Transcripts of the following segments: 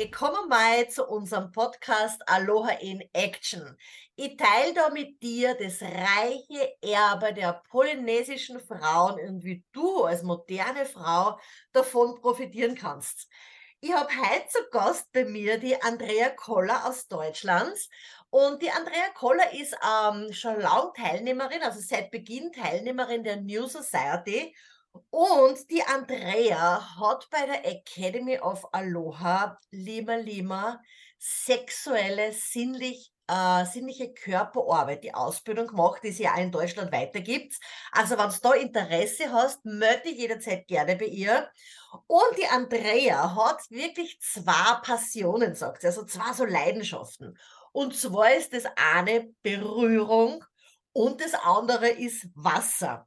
ich komme mal zu unserem Podcast Aloha in Action. Ich teile da mit dir das reiche Erbe der polynesischen Frauen und wie du als moderne Frau davon profitieren kannst. Ich habe heute zu Gast bei mir die Andrea Koller aus Deutschland. Und die Andrea Koller ist ähm, schon lange Teilnehmerin, also seit Beginn Teilnehmerin der New Society und die Andrea hat bei der Academy of Aloha Lima Lima sexuelle, sinnlich, äh, sinnliche Körperarbeit, die Ausbildung gemacht, die sie ja in Deutschland weitergibt. Also wenn du da Interesse hast, melde dich jederzeit gerne bei ihr. Und die Andrea hat wirklich zwei Passionen, sagt sie, also zwei so Leidenschaften. Und zwar ist das eine Berührung und das andere ist Wasser.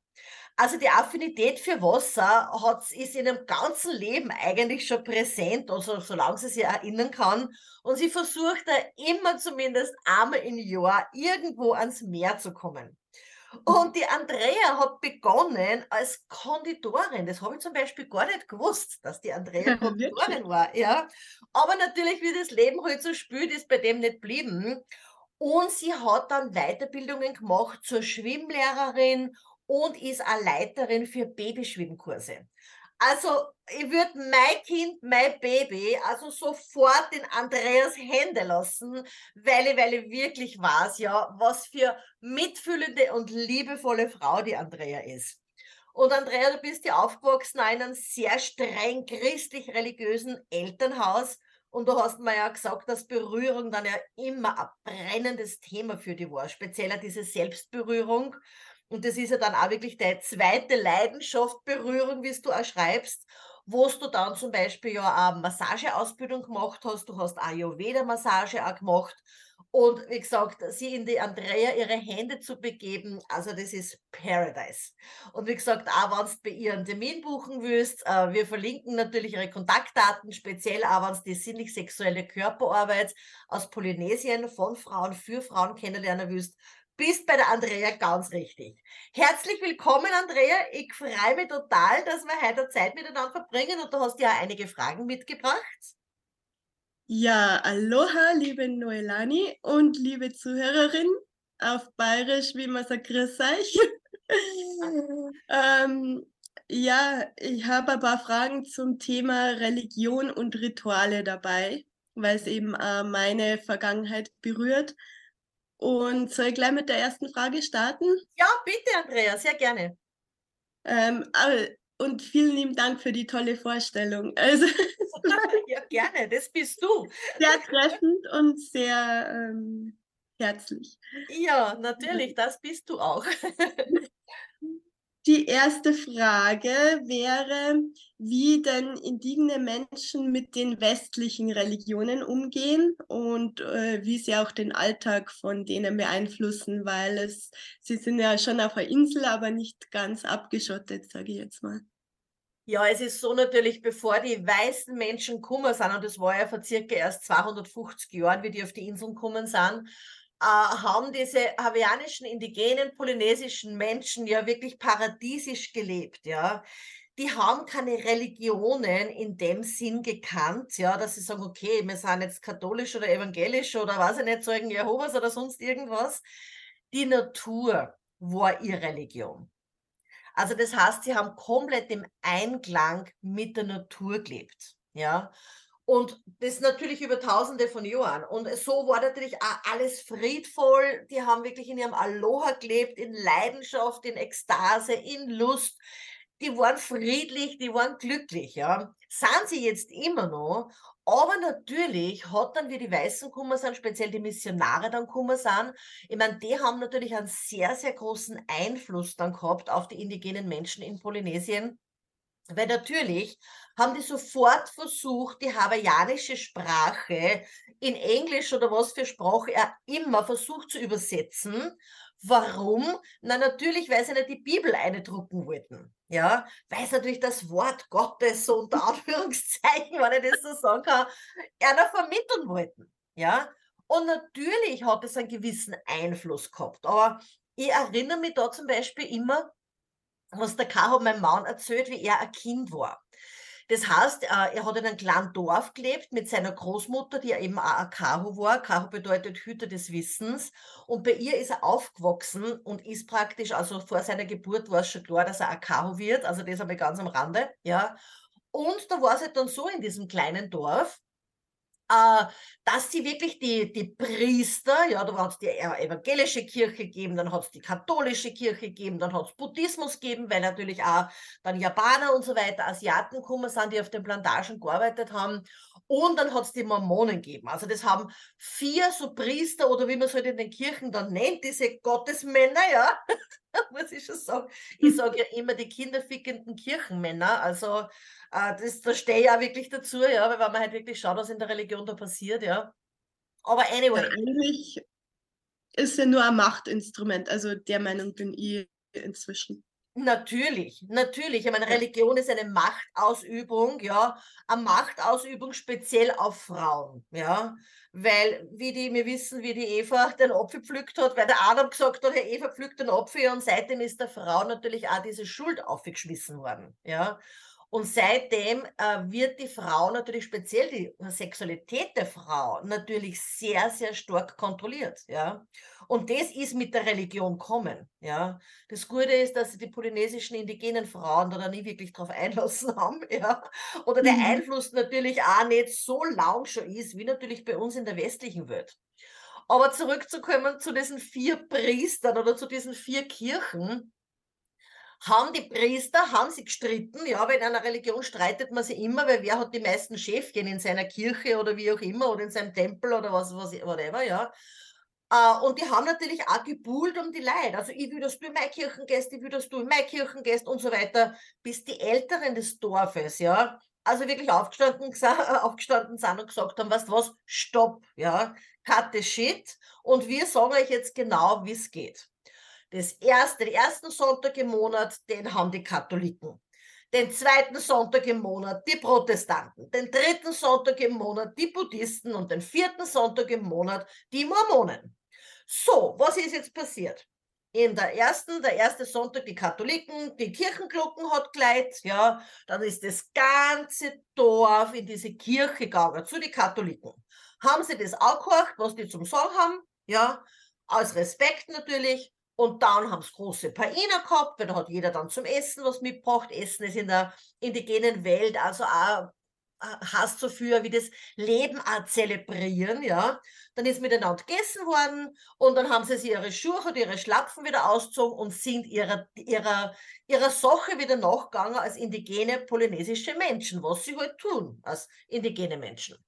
Also die Affinität für Wasser hat, ist in ihrem ganzen Leben eigentlich schon präsent, also solange sie sich erinnern kann. Und sie versucht da immer zumindest einmal im Jahr irgendwo ans Meer zu kommen. Und die Andrea hat begonnen als Konditorin. Das habe ich zum Beispiel gar nicht gewusst, dass die Andrea Konditorin war. Ja. Aber natürlich, wie das Leben halt so spielt, ist bei dem nicht blieben. Und sie hat dann Weiterbildungen gemacht zur Schwimmlehrerin und ist eine Leiterin für Babyschwimmkurse. Also, ich würde mein Kind, mein Baby, also sofort in Andreas Hände lassen, weil ich, weil ich wirklich weiß, ja, was für mitfühlende und liebevolle Frau die Andrea ist. Und Andrea, du bist ja aufgewachsen in einem sehr streng christlich-religiösen Elternhaus. Und du hast mir ja gesagt, dass Berührung dann ja immer ein brennendes Thema für dich war, speziell diese Selbstberührung. Und das ist ja dann auch wirklich deine zweite Leidenschaft, Berührung, wie du auch schreibst, wo du dann zum Beispiel ja eine Massageausbildung gemacht hast. Du hast Ayurveda-Massage auch gemacht. Und wie gesagt, sie in die Andrea ihre Hände zu begeben, also das ist Paradise. Und wie gesagt, auch wenn du bei ihr einen Termin buchen willst, äh, wir verlinken natürlich ihre Kontaktdaten, speziell auch wenn du die sinnlich-sexuelle Körperarbeit aus Polynesien von Frauen für Frauen kennenlernen willst, bist bei der Andrea ganz richtig. Herzlich willkommen, Andrea. Ich freue mich total, dass wir heute Zeit miteinander verbringen und du hast ja einige Fragen mitgebracht. Ja, aloha, liebe Noelani und liebe Zuhörerin auf Bayerisch, wie man sagt, grüß euch. ähm, ja, ich habe ein paar Fragen zum Thema Religion und Rituale dabei, weil es eben äh, meine Vergangenheit berührt. Und soll ich gleich mit der ersten Frage starten? Ja, bitte, Andrea, sehr gerne. Ähm, und vielen lieben Dank für die tolle Vorstellung. Also, ja, gerne, das bist du. Sehr treffend und sehr ähm, herzlich. Ja, natürlich, das bist du auch. Die erste Frage wäre, wie denn indigene Menschen mit den westlichen Religionen umgehen und äh, wie sie auch den Alltag von denen beeinflussen, weil es, sie sind ja schon auf einer Insel, aber nicht ganz abgeschottet, sage ich jetzt mal. Ja, es ist so natürlich, bevor die weißen Menschen gekommen sind, und das war ja vor circa erst 250 Jahren, wie die auf die Inseln gekommen sind, äh, haben diese hawaiianischen, indigenen, polynesischen Menschen ja wirklich paradiesisch gelebt, ja. Die haben keine Religionen in dem Sinn gekannt, ja, dass sie sagen, okay, wir sind jetzt katholisch oder evangelisch oder was ich nicht, Zeugen Jehovas oder sonst irgendwas. Die Natur war ihre Religion. Also das heißt, sie haben komplett im Einklang mit der Natur gelebt, ja. Und das natürlich über tausende von Jahren. Und so war natürlich auch alles friedvoll. Die haben wirklich in ihrem Aloha gelebt, in Leidenschaft, in Ekstase, in Lust. Die waren friedlich, die waren glücklich, ja. Sind sie jetzt immer noch. Aber natürlich hat dann, wie die Weißen gekommen sind, speziell die Missionare dann gekommen sind, ich meine, die haben natürlich einen sehr, sehr großen Einfluss dann gehabt auf die indigenen Menschen in Polynesien. Weil natürlich haben die sofort versucht, die hawaiianische Sprache in Englisch oder was für Sprache er immer versucht zu übersetzen. Warum? Na, natürlich, weil sie nicht die Bibel eindrucken wollten. Ja, weil sie natürlich das Wort Gottes, so unter Anführungszeichen, wenn ich das so sagen kann, einer vermitteln wollten. Ja, und natürlich hat es einen gewissen Einfluss gehabt. Aber ich erinnere mich da zum Beispiel immer, was der K. hat mein Mann erzählt, wie er ein Kind war. Das heißt, äh, er hat in einem kleinen Dorf gelebt mit seiner Großmutter, die eben auch ein Kaho war. Kaho bedeutet Hüter des Wissens. Und bei ihr ist er aufgewachsen und ist praktisch, also vor seiner Geburt war es schon klar, dass er ein Kaho wird. Also das habe ich ganz am Rande, ja. Und da war es halt dann so in diesem kleinen Dorf, äh, dass sie wirklich die, die Priester, ja, da hat es die evangelische Kirche gegeben, dann hat es die katholische Kirche gegeben, dann hat es Buddhismus gegeben, weil natürlich auch dann Japaner und so weiter, Asiaten gekommen sind, die auf den Plantagen gearbeitet haben. Und dann hat es die Mormonen gegeben. Also das haben vier so Priester oder wie man es halt in den Kirchen dann nennt, diese Gottesmänner, ja, muss ich schon sagen. Ich sage ja immer die kinderfickenden Kirchenmänner. Also äh, das, da stehe ich ja wirklich dazu, ja, weil man halt wirklich schaut, was in der Religion da passiert, ja. Aber anyway. Eigentlich ist ja nur ein Machtinstrument, also der Meinung bin ich inzwischen. Natürlich, natürlich. Ich meine, Religion ist eine Machtausübung, ja, eine Machtausübung speziell auf Frauen, ja, weil, wie die, wir wissen, wie die Eva den Apfel pflückt hat, weil der Adam gesagt hat, Herr Eva pflückt den Apfel und seitdem ist der Frau natürlich auch diese Schuld aufgeschmissen worden, ja. Und seitdem äh, wird die Frau natürlich speziell die Sexualität der Frau natürlich sehr, sehr stark kontrolliert, ja. Und das ist mit der Religion kommen, ja. Das Gute ist, dass die polynesischen indigenen Frauen da nie wirklich drauf einlassen haben, ja. Oder der mhm. Einfluss natürlich auch nicht so lang schon ist, wie natürlich bei uns in der westlichen Welt. Aber zurückzukommen zu diesen vier Priestern oder zu diesen vier Kirchen, haben die Priester, haben sie gestritten, ja, weil in einer Religion streitet man sich immer, weil wer hat die meisten Schäfchen in seiner Kirche oder wie auch immer oder in seinem Tempel oder was, was, whatever, ja. Uh, und die haben natürlich auch gebuhlt um die Leute. Also ich will, dass du in meine Kirchen gehst, ich will, dass du in meine Kirchen gehst und so weiter, bis die Älteren des Dorfes, ja, also wirklich aufgestanden, aufgestanden sind und gesagt haben, weißt du was, stopp, ja, cut the shit und wir sagen euch jetzt genau, wie es geht. Das erste, den ersten Sonntag im Monat, den haben die Katholiken. Den zweiten Sonntag im Monat die Protestanten. Den dritten Sonntag im Monat die Buddhisten und den vierten Sonntag im Monat die Mormonen. So, was ist jetzt passiert? in der ersten, der erste Sonntag die Katholiken, die Kirchenglocken hat gleit, ja, dann ist das ganze Dorf in diese Kirche gegangen, zu den Katholiken. Haben sie das auch gehört, was die zum Sagen haben, ja, aus Respekt natürlich, und dann haben sie große Paina gehabt, weil da hat jeder dann zum Essen was mitgebracht. Essen ist in der indigenen Welt also auch hast so für wie das Leben auch zelebrieren, ja. Dann ist miteinander gegessen worden und dann haben sie sich ihre Schuhe und ihre Schlapfen wieder ausgezogen und sind ihrer, ihrer, ihrer Sache wieder nachgegangen als indigene polynesische Menschen, was sie halt tun als indigene Menschen.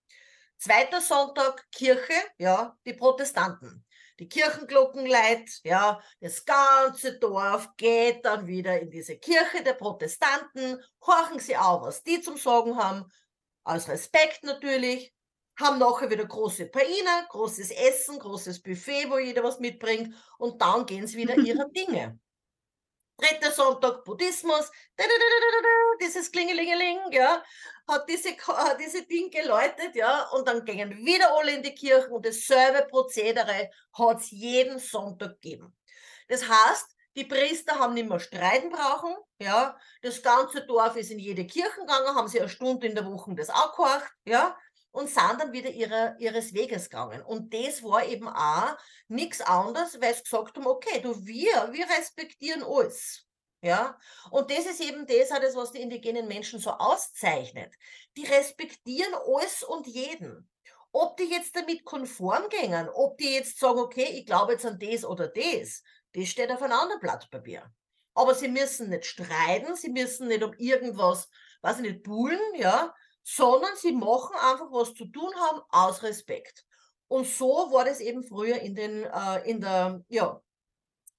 Zweiter Sonntag Kirche, ja, die Protestanten die Kirchenglocken ja, das ganze Dorf geht dann wieder in diese Kirche der Protestanten, horchen sie auch, was die zum Sagen haben, aus Respekt natürlich, haben nachher wieder große Paina, großes Essen, großes Buffet, wo jeder was mitbringt und dann gehen sie wieder ihrer Dinge. Dritter Sonntag Buddhismus, dieses Klingelingeling, ja, hat diese, hat diese Ding geläutet, ja, und dann gingen wieder alle in die Kirche und dasselbe Prozedere hat es jeden Sonntag gegeben. Das heißt, die Priester haben nicht mehr streiten brauchen, ja, das ganze Dorf ist in jede Kirche gegangen, haben sie eine Stunde in der Woche das auch gehorcht, ja, und sind dann wieder ihre, ihres Weges gegangen. Und das war eben auch nichts anderes, weil sie gesagt haben, okay, du, wir, wir respektieren alles. Ja, und das ist eben das, das, was die indigenen Menschen so auszeichnet. Die respektieren alles und jeden. Ob die jetzt damit konform gehen, ob die jetzt sagen, okay, ich glaube jetzt an das oder das, das steht auf einem anderen Blatt Papier. Aber sie müssen nicht streiten, sie müssen nicht um irgendwas, weiß ich nicht, buhlen, ja, sondern sie machen einfach, was zu tun haben, aus Respekt. Und so war das eben früher in, den, äh, in, der, ja,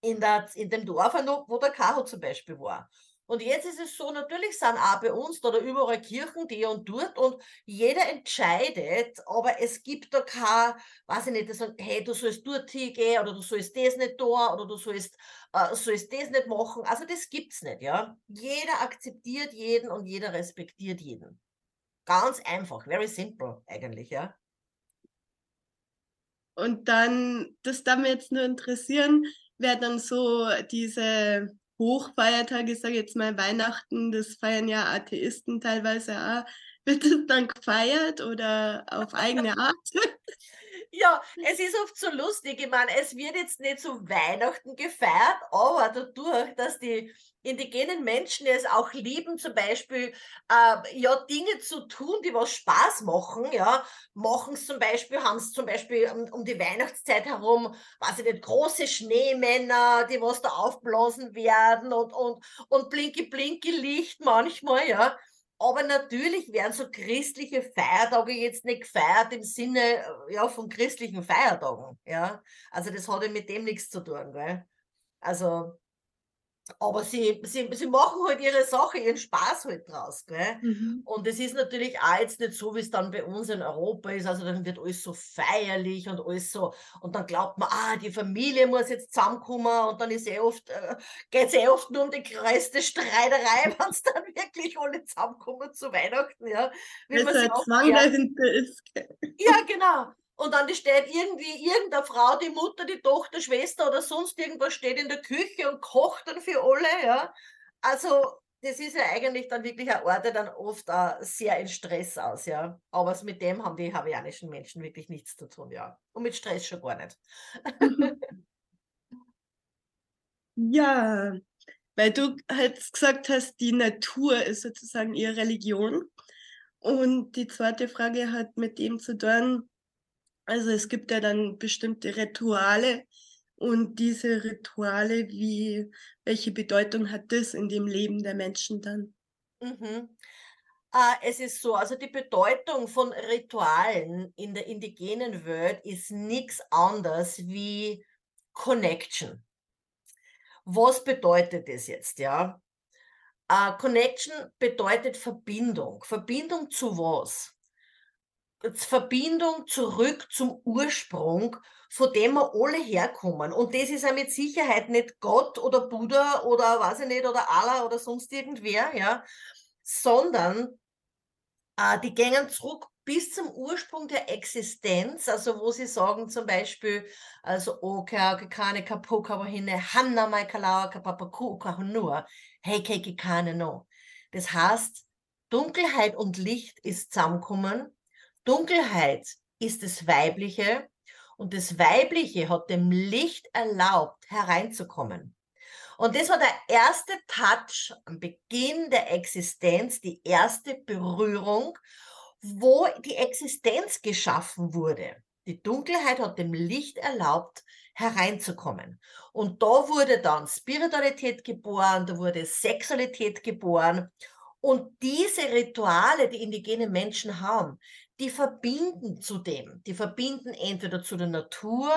in, der, in dem Dorf, wo der Karo zum Beispiel war. Und jetzt ist es so, natürlich sind auch bei uns da, da überall Kirchen, die und dort und jeder entscheidet, aber es gibt da kein, weiß ich nicht, das sagt, hey, du sollst dort hingehen oder du sollst das nicht tun oder du sollst, äh, sollst das nicht machen. Also das gibt's nicht, ja. Jeder akzeptiert jeden und jeder respektiert jeden. Ganz einfach, very simple eigentlich, ja. Und dann, das darf mich jetzt nur interessieren, wer dann so diese Hochfeiertage, ich sage jetzt mal Weihnachten, das feiern ja Atheisten teilweise auch. Wird es dann gefeiert oder auf eigene Art? Ja, es ist oft so lustig. Ich meine, es wird jetzt nicht zu Weihnachten gefeiert, aber dadurch, dass die indigenen Menschen es auch lieben, zum Beispiel äh, ja Dinge zu tun, die was Spaß machen, ja, machen es zum Beispiel, haben es zum Beispiel um, um, die Weihnachtszeit herum, weiß ich nicht, große Schneemänner, die was da aufblasen werden und, und, und blinky blinky Licht manchmal, ja. Aber natürlich werden so christliche Feiertage jetzt nicht gefeiert im Sinne äh, ja, von christlichen Feiertagen. Ja? Also das hat ja mit dem nichts zu tun. Gell? Also aber sie, sie, sie machen halt ihre Sache, ihren Spaß halt draus. Gell? Mhm. Und es ist natürlich auch jetzt nicht so, wie es dann bei uns in Europa ist. Also dann wird alles so feierlich und alles so. Und dann glaubt man, ah, die Familie muss jetzt zusammenkommen und dann ist eh oft, äh, geht es eh oft nur um die größte Streiterei, wenn es dann wirklich alle zusammenkommen zu Weihnachten. Ja, wie man halt Zwang dahinter ist. Ja, genau. Und dann steht irgendwie irgendeine Frau, die Mutter, die Tochter, Schwester oder sonst irgendwas steht in der Küche und kocht dann für alle, ja. Also, das ist ja eigentlich dann wirklich ein Ort, der dann oft auch sehr in Stress aus, ja. Aber mit dem haben die hawaiianischen Menschen wirklich nichts zu tun, ja. Und mit Stress schon gar nicht. ja, weil du halt gesagt hast, die Natur ist sozusagen ihre Religion. Und die zweite Frage hat mit dem zu tun, also es gibt ja dann bestimmte Rituale und diese Rituale, wie, welche Bedeutung hat das in dem Leben der Menschen dann? Mhm. Äh, es ist so, also die Bedeutung von Ritualen in der indigenen Welt ist nichts anderes wie Connection. Was bedeutet das jetzt, ja? Uh, Connection bedeutet Verbindung. Verbindung zu was? Verbindung zurück zum Ursprung, von dem wir alle herkommen. Und das ist ja mit Sicherheit nicht Gott oder Buddha oder weiß ich nicht, oder Allah oder sonst irgendwer, ja, sondern äh, die gehen zurück bis zum Ursprung der Existenz, also wo sie sagen zum Beispiel, also Oka, Kekane, Kapoka, Wahine, Hanna, Maikalawa, Kapapaku, Kahunua, Heike, Kekane, no. Das heißt, Dunkelheit und Licht ist zusammengekommen Dunkelheit ist das Weibliche und das Weibliche hat dem Licht erlaubt, hereinzukommen. Und das war der erste Touch am Beginn der Existenz, die erste Berührung, wo die Existenz geschaffen wurde. Die Dunkelheit hat dem Licht erlaubt, hereinzukommen. Und da wurde dann Spiritualität geboren, da wurde Sexualität geboren. Und diese Rituale, die indigene Menschen haben, die verbinden zu dem. Die verbinden entweder zu der Natur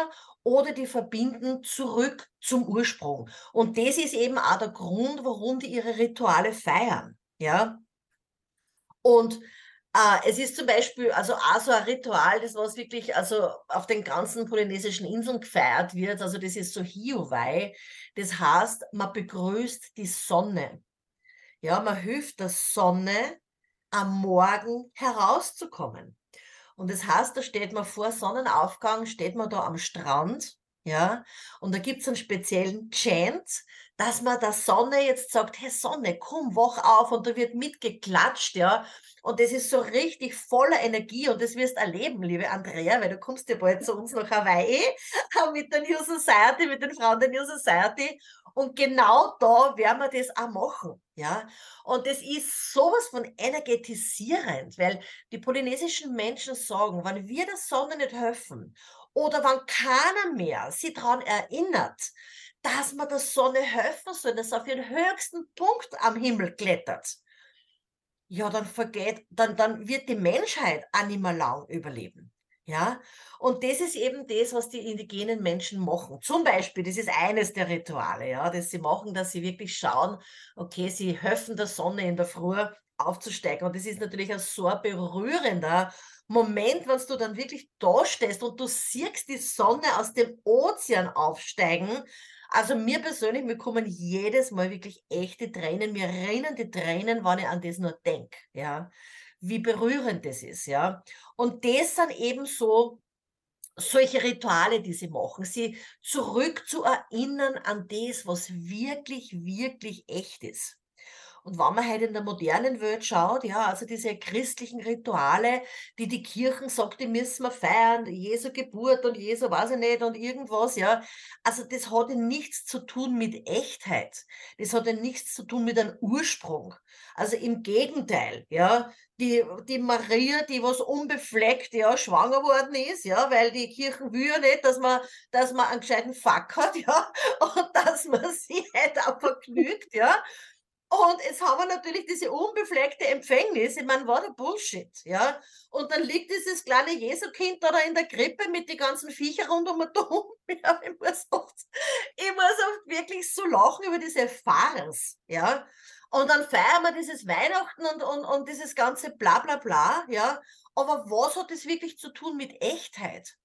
oder die verbinden zurück zum Ursprung. Und das ist eben auch der Grund, warum die ihre Rituale feiern. Ja. Und äh, es ist zum Beispiel also auch so ein Ritual, das was wirklich also auf den ganzen polynesischen Inseln gefeiert wird. Also das ist so Hiowai. Das heißt, man begrüßt die Sonne. Ja, man hilft der Sonne am Morgen herauszukommen. Und das heißt, da steht man vor Sonnenaufgang, steht man da am Strand, ja, und da gibt es einen speziellen Chant, dass man der Sonne jetzt sagt, hey Sonne, komm, wach auf und da wird mitgeklatscht, ja. Und das ist so richtig voller Energie und das wirst erleben, liebe Andrea, weil du kommst ja bald zu uns nach Hawaii mit der New Society, mit den Frauen der New Society und genau da werden wir das auch machen. Ja? Und das ist sowas von energetisierend, weil die polynesischen Menschen sagen, wenn wir der Sonne nicht helfen oder wenn keiner mehr sie daran erinnert, dass man der Sonne helfen soll, dass sie auf ihren höchsten Punkt am Himmel klettert, ja, dann vergeht, dann, dann wird die Menschheit auch nicht mehr lang überleben. Ja, und das ist eben das, was die indigenen Menschen machen. Zum Beispiel, das ist eines der Rituale, ja, das sie machen, dass sie wirklich schauen, okay, sie helfen der Sonne in der Früh aufzusteigen. Und das ist natürlich ein so berührender Moment, wenn du dann wirklich da stehst und du siehst die Sonne aus dem Ozean aufsteigen. Also mir persönlich, mir kommen jedes Mal wirklich echte Tränen, mir rennen die Tränen, wenn ich an das nur denke, ja wie berührend das ist, ja. Und das sind eben so, solche Rituale, die sie machen, sie zurück zu erinnern an das, was wirklich, wirklich echt ist. Und wenn man halt in der modernen Welt schaut, ja, also diese christlichen Rituale, die die Kirchen sagt, die müssen wir feiern, Jesu Geburt und Jesu weiß ich nicht und irgendwas, ja. Also das hat ja nichts zu tun mit Echtheit. Das hat ja nichts zu tun mit einem Ursprung. Also im Gegenteil, ja. Die, die Maria, die was unbefleckt, ja, schwanger worden ist, ja, weil die Kirchen will ja nicht, dass man, dass man einen gescheiten Fuck hat, ja, und dass man sie halt auch vergnügt, ja. Und jetzt haben wir natürlich diese unbefleckte Empfängnis. Ich meine, war der Bullshit, ja. Und dann liegt dieses kleine Jesukind da in der Krippe mit den ganzen Viecher rund um den Dom. Ja, ich muss oft, ich muss oft wirklich so lachen über diese Farce, ja. Und dann feiern wir dieses Weihnachten und, und, und dieses ganze bla bla bla, ja. Aber was hat das wirklich zu tun mit Echtheit?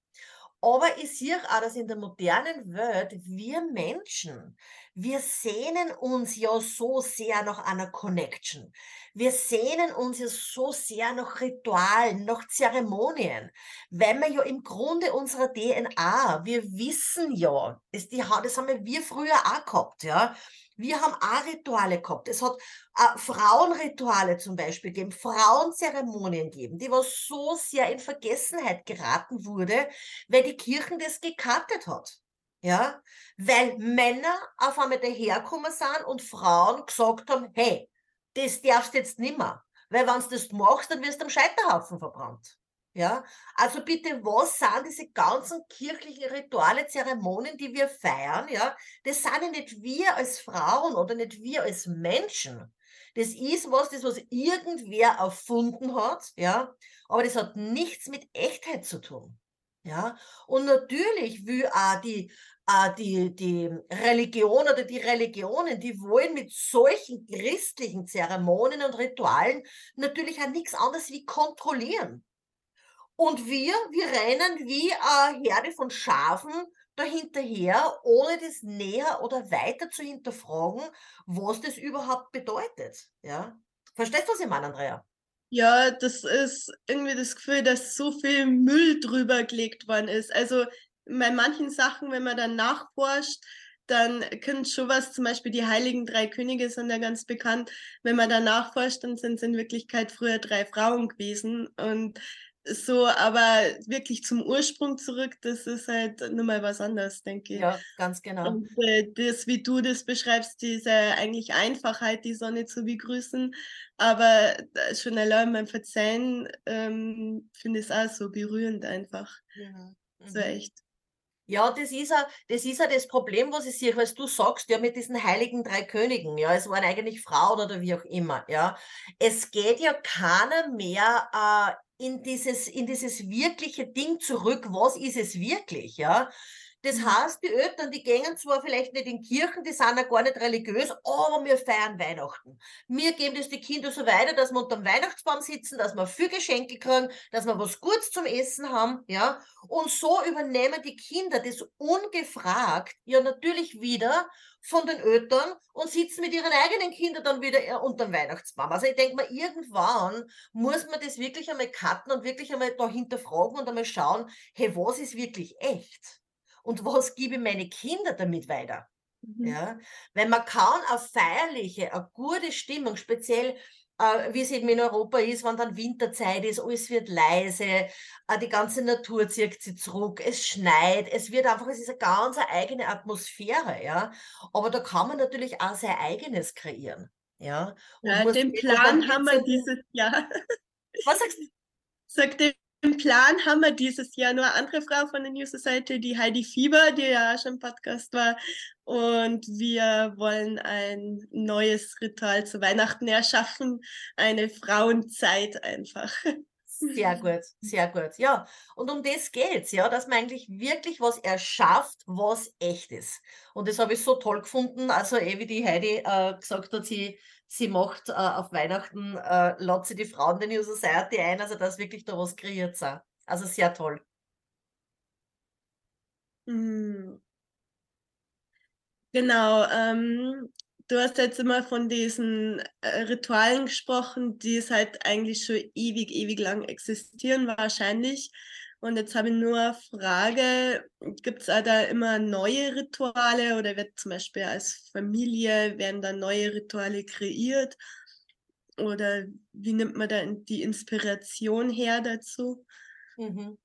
Aber ich sehe auch, dass in der modernen Welt wir Menschen, wir sehnen uns ja so sehr nach einer Connection. Wir sehnen uns ja so sehr nach Ritualen, nach Zeremonien, weil wir ja im Grunde unserer DNA, wir wissen ja, das, die, das haben wir früher auch gehabt, ja. Wir haben auch Rituale gehabt. Es hat äh, Frauenrituale zum Beispiel gegeben, Frauenzeremonien gegeben, die was so sehr in Vergessenheit geraten wurde, weil die Kirchen das gekattet hat. Ja, weil Männer auf einmal daherkommen sind und Frauen gesagt haben, hey, das darfst jetzt nimmer. Weil wenn du das machst, dann wirst du am Scheiterhaufen verbrannt. Ja, also bitte, was sind diese ganzen kirchlichen Rituale, Zeremonien, die wir feiern? Ja, das sind ja nicht wir als Frauen oder nicht wir als Menschen. Das ist was, das was irgendwer erfunden hat, ja, aber das hat nichts mit Echtheit zu tun. Ja, und natürlich will auch die, äh, die, die Religion oder die Religionen, die wollen mit solchen christlichen Zeremonien und Ritualen natürlich auch nichts anderes wie kontrollieren. Und wir, wir rennen wie eine Herde von Schafen dahinterher, ohne das näher oder weiter zu hinterfragen, was das überhaupt bedeutet. Ja? Verstehst du, was ich meine, Andrea? Ja, das ist irgendwie das Gefühl, dass so viel Müll drüber gelegt worden ist. Also bei manchen Sachen, wenn man dann nachforscht, dann können schon was, zum Beispiel die Heiligen Drei Könige sind ja ganz bekannt. Wenn man da nachforscht, dann sind es in Wirklichkeit früher drei Frauen gewesen. Und so, aber wirklich zum Ursprung zurück, das ist halt nur mal was anderes, denke ich. Ja, ganz genau. Und äh, das, wie du das beschreibst, diese eigentlich Einfachheit, die Sonne zu begrüßen, aber äh, schon allein beim Verzeihen ähm, finde ich es auch so berührend einfach. Ja. Mhm. So echt. Ja, das ist ja, das ist ja das Problem, was ich sehe, was du sagst, ja, mit diesen heiligen drei Königen, ja, es waren eigentlich Frauen oder wie auch immer, ja. Es geht ja keiner mehr äh, in dieses, in dieses wirkliche Ding zurück, was ist es wirklich, ja. Das heißt, die Eltern, die gehen zwar vielleicht nicht in Kirchen, die sind ja gar nicht religiös, aber wir feiern Weihnachten. Wir geben das die Kinder so weiter, dass wir unter dem Weihnachtsbaum sitzen, dass wir viel Geschenke kriegen, dass wir was Gutes zum Essen haben, ja. Und so übernehmen die Kinder das ungefragt ja natürlich wieder von den Eltern und sitzen mit ihren eigenen Kindern dann wieder äh, unter dem Weihnachtsbaum. Also ich denke mal, irgendwann muss man das wirklich einmal cutten und wirklich einmal da hinterfragen und einmal schauen, hey, was ist wirklich echt? Und was gebe ich meine Kinder damit weiter? Mhm. Ja, weil man kann auf feierliche, eine gute Stimmung, speziell äh, wie es eben in Europa ist, wenn dann Winterzeit ist, alles wird leise, äh, die ganze Natur zieht sich zurück, es schneit, es wird einfach, es ist eine ganz eigene Atmosphäre, ja. Aber da kann man natürlich auch sein eigenes kreieren, ja. ja den Plan haben wir dieses Jahr. Was sagst du? Sag, den im Plan haben wir dieses Jahr nur eine andere Frau von der New Society, die Heidi Fieber, die ja schon im Podcast war. Und wir wollen ein neues Ritual zu Weihnachten erschaffen. Eine Frauenzeit einfach. Sehr gut, sehr gut. Ja, und um das geht's, ja, dass man eigentlich wirklich was erschafft, was echt ist. Und das habe ich so toll gefunden. Also, eh wie die Heidi äh, gesagt hat, sie sie macht äh, auf Weihnachten, äh, lädt sie die Frauen der New Society ein, also dass wirklich da was kreiert sei. Also sehr toll. Mhm. Genau, ähm, du hast jetzt immer von diesen äh, Ritualen gesprochen, die es halt eigentlich schon ewig, ewig lang existieren, wahrscheinlich. Und jetzt habe ich nur eine Frage, gibt es da immer neue Rituale oder wird zum Beispiel als Familie, werden da neue Rituale kreiert? Oder wie nimmt man da die Inspiration her dazu? Mhm.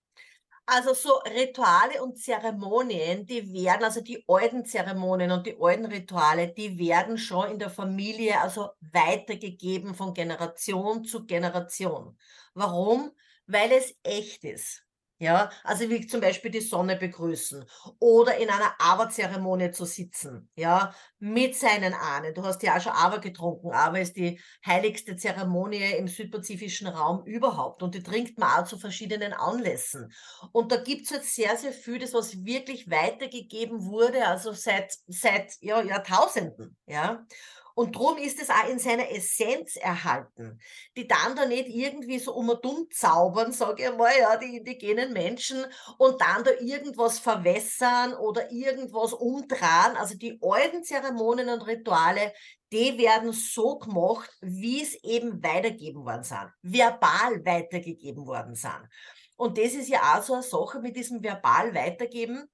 Also so Rituale und Zeremonien, die werden, also die alten Zeremonien und die alten Rituale, die werden schon in der Familie also weitergegeben von Generation zu Generation. Warum? Weil es echt ist. Ja, also wie zum Beispiel die Sonne begrüßen oder in einer Awa-Zeremonie zu sitzen, ja, mit seinen Ahnen. Du hast ja auch schon Awa getrunken. Awa ist die heiligste Zeremonie im südpazifischen Raum überhaupt und die trinkt man auch zu verschiedenen Anlässen. Und da gibt's jetzt sehr, sehr viel, das was wirklich weitergegeben wurde, also seit, seit ja, Jahrtausenden, ja. Und darum ist es auch in seiner Essenz erhalten. Die dann da nicht irgendwie so um und um zaubern, sage ich mal, ja, die indigenen Menschen, und dann da irgendwas verwässern oder irgendwas umdrehen. Also die alten Zeremonien und Rituale, die werden so gemacht, wie es eben weitergegeben worden sind, verbal weitergegeben worden sind. Und das ist ja auch so eine Sache mit diesem verbal weitergeben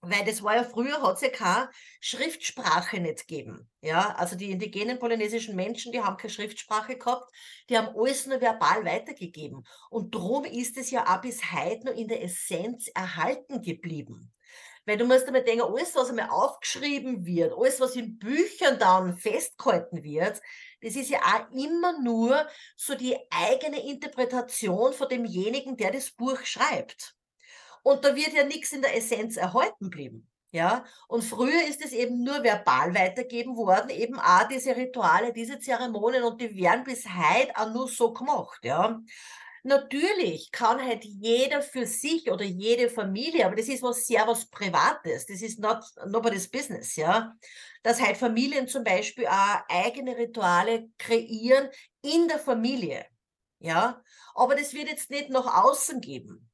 weil das war ja früher, hat es ja keine Schriftsprache nicht gegeben. Ja, also die indigenen polynesischen Menschen, die haben keine Schriftsprache gehabt, die haben alles nur verbal weitergegeben. Und darum ist es ja auch bis heute noch in der Essenz erhalten geblieben. Weil du musst einmal denken, alles, was einmal aufgeschrieben wird, alles, was in Büchern dann festgehalten wird, das ist ja auch immer nur so die eigene Interpretation von demjenigen, der das Buch schreibt. Und da wird ja nichts in der Essenz erhalten bleiben. Ja, und früher ist es eben nur verbal weitergeben worden, eben auch diese Rituale, diese Zeremonien und die werden bis heute auch nur so gemacht, ja. Natürlich kann halt jeder für sich oder jede Familie, aber das ist was sehr was Privates, das ist not nobody's business, ja. Dass halt Familien zum Beispiel auch eigene Rituale kreieren in der Familie, ja. Aber das wird jetzt nicht nach außen geben.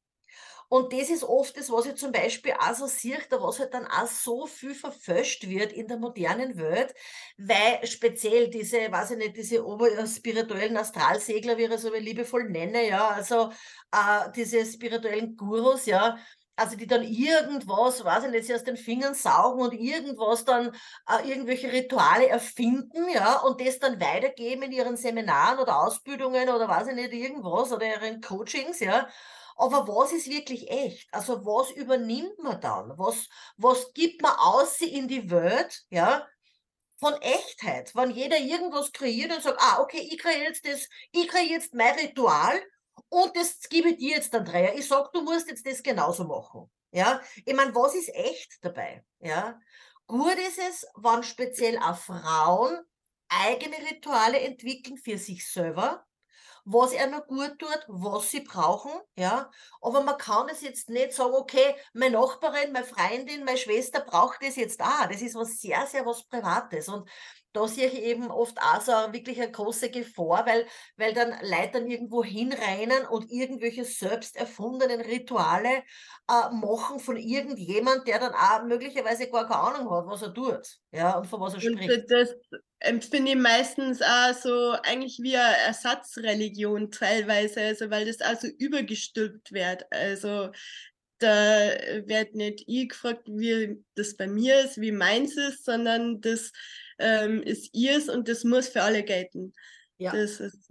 Und das ist oft das, was ich zum Beispiel auch so sehe, da was halt dann auch so viel verföscht wird in der modernen Welt, weil speziell diese, weiß ich nicht, diese oberspirituellen Astralsegler, wie ich so liebevoll nenne, ja, also äh, diese spirituellen Gurus, ja, also die dann irgendwas, weiß ich nicht, sie aus den Fingern saugen und irgendwas dann, äh, irgendwelche Rituale erfinden, ja, und das dann weitergeben in ihren Seminaren oder Ausbildungen oder weiß ich nicht, irgendwas oder ihren Coachings, ja. Aber was ist wirklich echt? Also was übernimmt man dann? Was, was gibt man aus in die Welt, ja, von Echtheit? Wenn jeder irgendwas kreiert und sagt, ah, okay, ich kreiere jetzt das, ich kreiere jetzt mein Ritual und das gebe ich dir jetzt dann Dreier. Ich sag, du musst jetzt das genauso machen. Ja, ich meine, was ist echt dabei? Ja, gut ist es, wenn speziell auch Frauen eigene Rituale entwickeln für sich selber, was er noch gut tut, was sie brauchen, ja. Aber man kann es jetzt nicht sagen, okay, meine Nachbarin, meine Freundin, meine Schwester braucht das jetzt auch. Das ist was sehr, sehr was Privates. Und da sehe ich eben oft auch so wirklich eine große Gefahr, weil, weil dann Leute dann irgendwo hinreinen und irgendwelche selbst erfundenen Rituale äh, machen von irgendjemand, der dann auch möglicherweise gar keine Ahnung hat, was er tut, ja, und von was er und spricht. Das empfinde ich meistens auch so eigentlich wie eine Ersatzreligion teilweise, also weil das also übergestülpt wird. Also da wird nicht ich gefragt, wie das bei mir ist, wie meins ist, sondern das ähm, ist ihrs und das muss für alle gelten. Ja. Das ist,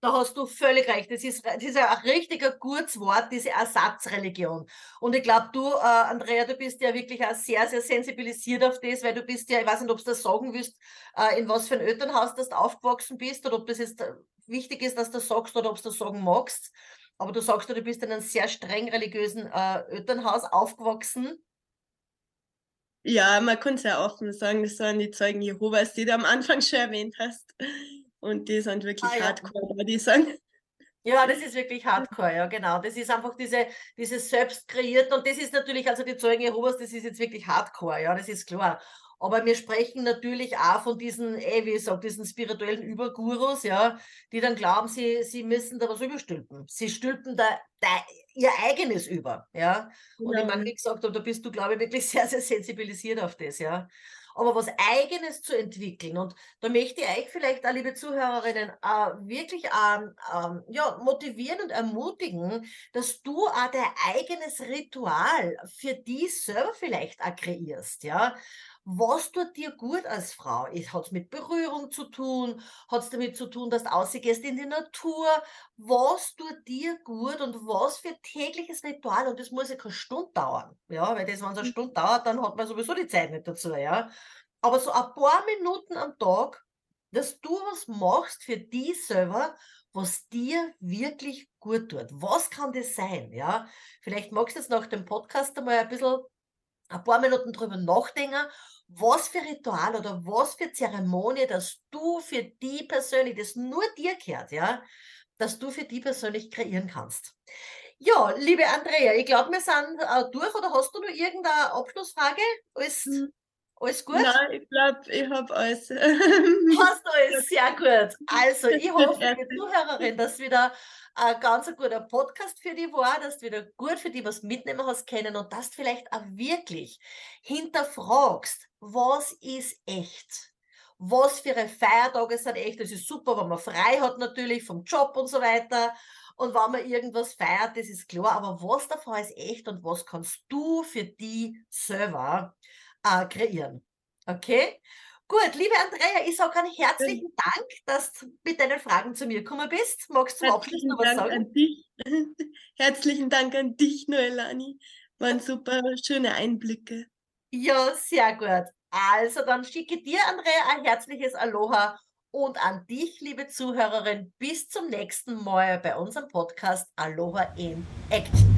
da hast du völlig recht. Das ist, das ist ein richtiger gutes Wort, diese Ersatzreligion. Und ich glaube, du, äh, Andrea, du bist ja wirklich auch sehr, sehr sensibilisiert auf das, weil du bist ja, ich weiß nicht, ob du das sagen willst, äh, in was für ein Elternhaus du aufgewachsen bist oder ob das jetzt äh, wichtig ist, dass du das sagst oder ob du das sagen magst. Aber du sagst, du bist in einem sehr streng religiösen äh, Elternhaus aufgewachsen. Ja, man kann es ja offen sagen, das sind die Zeugen Jehovas, die du am Anfang schon erwähnt hast. Und die sind wirklich ah, ja. hardcore, die sagen. Ja, das ist wirklich hardcore, ja, genau. Das ist einfach diese, dieses selbst kreiert und das ist natürlich, also die Zeugen Jehovas, das ist jetzt wirklich hardcore, ja, das ist klar. Aber wir sprechen natürlich auch von diesen, eh, wie ich sag, diesen spirituellen Übergurus, ja, die dann glauben, sie, sie müssen da was überstülpen. Sie stülpen da, da ihr eigenes über, ja. Und ja. ich meine, wie gesagt, da bist du, glaube ich, wirklich sehr, sehr sensibilisiert auf das, ja. Aber was Eigenes zu entwickeln. Und da möchte ich euch vielleicht, auch, liebe Zuhörerinnen, äh, wirklich ähm, ähm, ja, motivieren und ermutigen, dass du auch dein eigenes Ritual für dich selber vielleicht auch kreierst, ja was tut dir gut als Frau? Hat es mit Berührung zu tun? Hat es damit zu tun, dass du rausgehst in die Natur? Was tut dir gut und was für tägliches Ritual? Und das muss ja keine Stunde dauern. Ja, weil das, wenn es eine hm. Stunde dauert, dann hat man sowieso die Zeit nicht dazu. Ja, aber so ein paar Minuten am Tag, dass du was machst für dich selber, was dir wirklich gut tut. Was kann das sein? Ja, vielleicht magst du jetzt nach dem Podcast einmal ein bisschen ein paar Minuten drüber nachdenken was für Ritual oder was für Zeremonie, dass du für die persönlich, das nur dir gehört, ja, dass du für die persönlich kreieren kannst. Ja, liebe Andrea, ich glaube, wir sind äh, durch oder hast du noch irgendeine Abschlussfrage? Alles, hm. alles gut? Nein, ich glaube, ich habe alles. Hast du alles, sehr gut. Also, ich hoffe, liebe Zuhörerin, dass wieder ein ganz guter Podcast für dich war, dass du wieder gut für dich was mitnehmen hast können und dass du vielleicht auch wirklich hinterfragst, was ist echt? Was für Feiertage sind echt? Das ist super, wenn man frei hat natürlich vom Job und so weiter. Und wenn man irgendwas feiert, das ist klar. Aber was davon ist echt und was kannst du für die selber äh, kreieren? Okay? Gut, liebe Andrea, ich sage einen herzlichen Dank, dass du mit deinen Fragen zu mir gekommen bist. Magst du zum Abschluss noch was Dank sagen? An dich. Herzlichen Dank an dich, Noelani. Waren super schöne Einblicke. Ja, sehr gut. Also dann schicke dir, Andrea, ein herzliches Aloha und an dich, liebe Zuhörerin, bis zum nächsten Mal bei unserem Podcast Aloha in Action.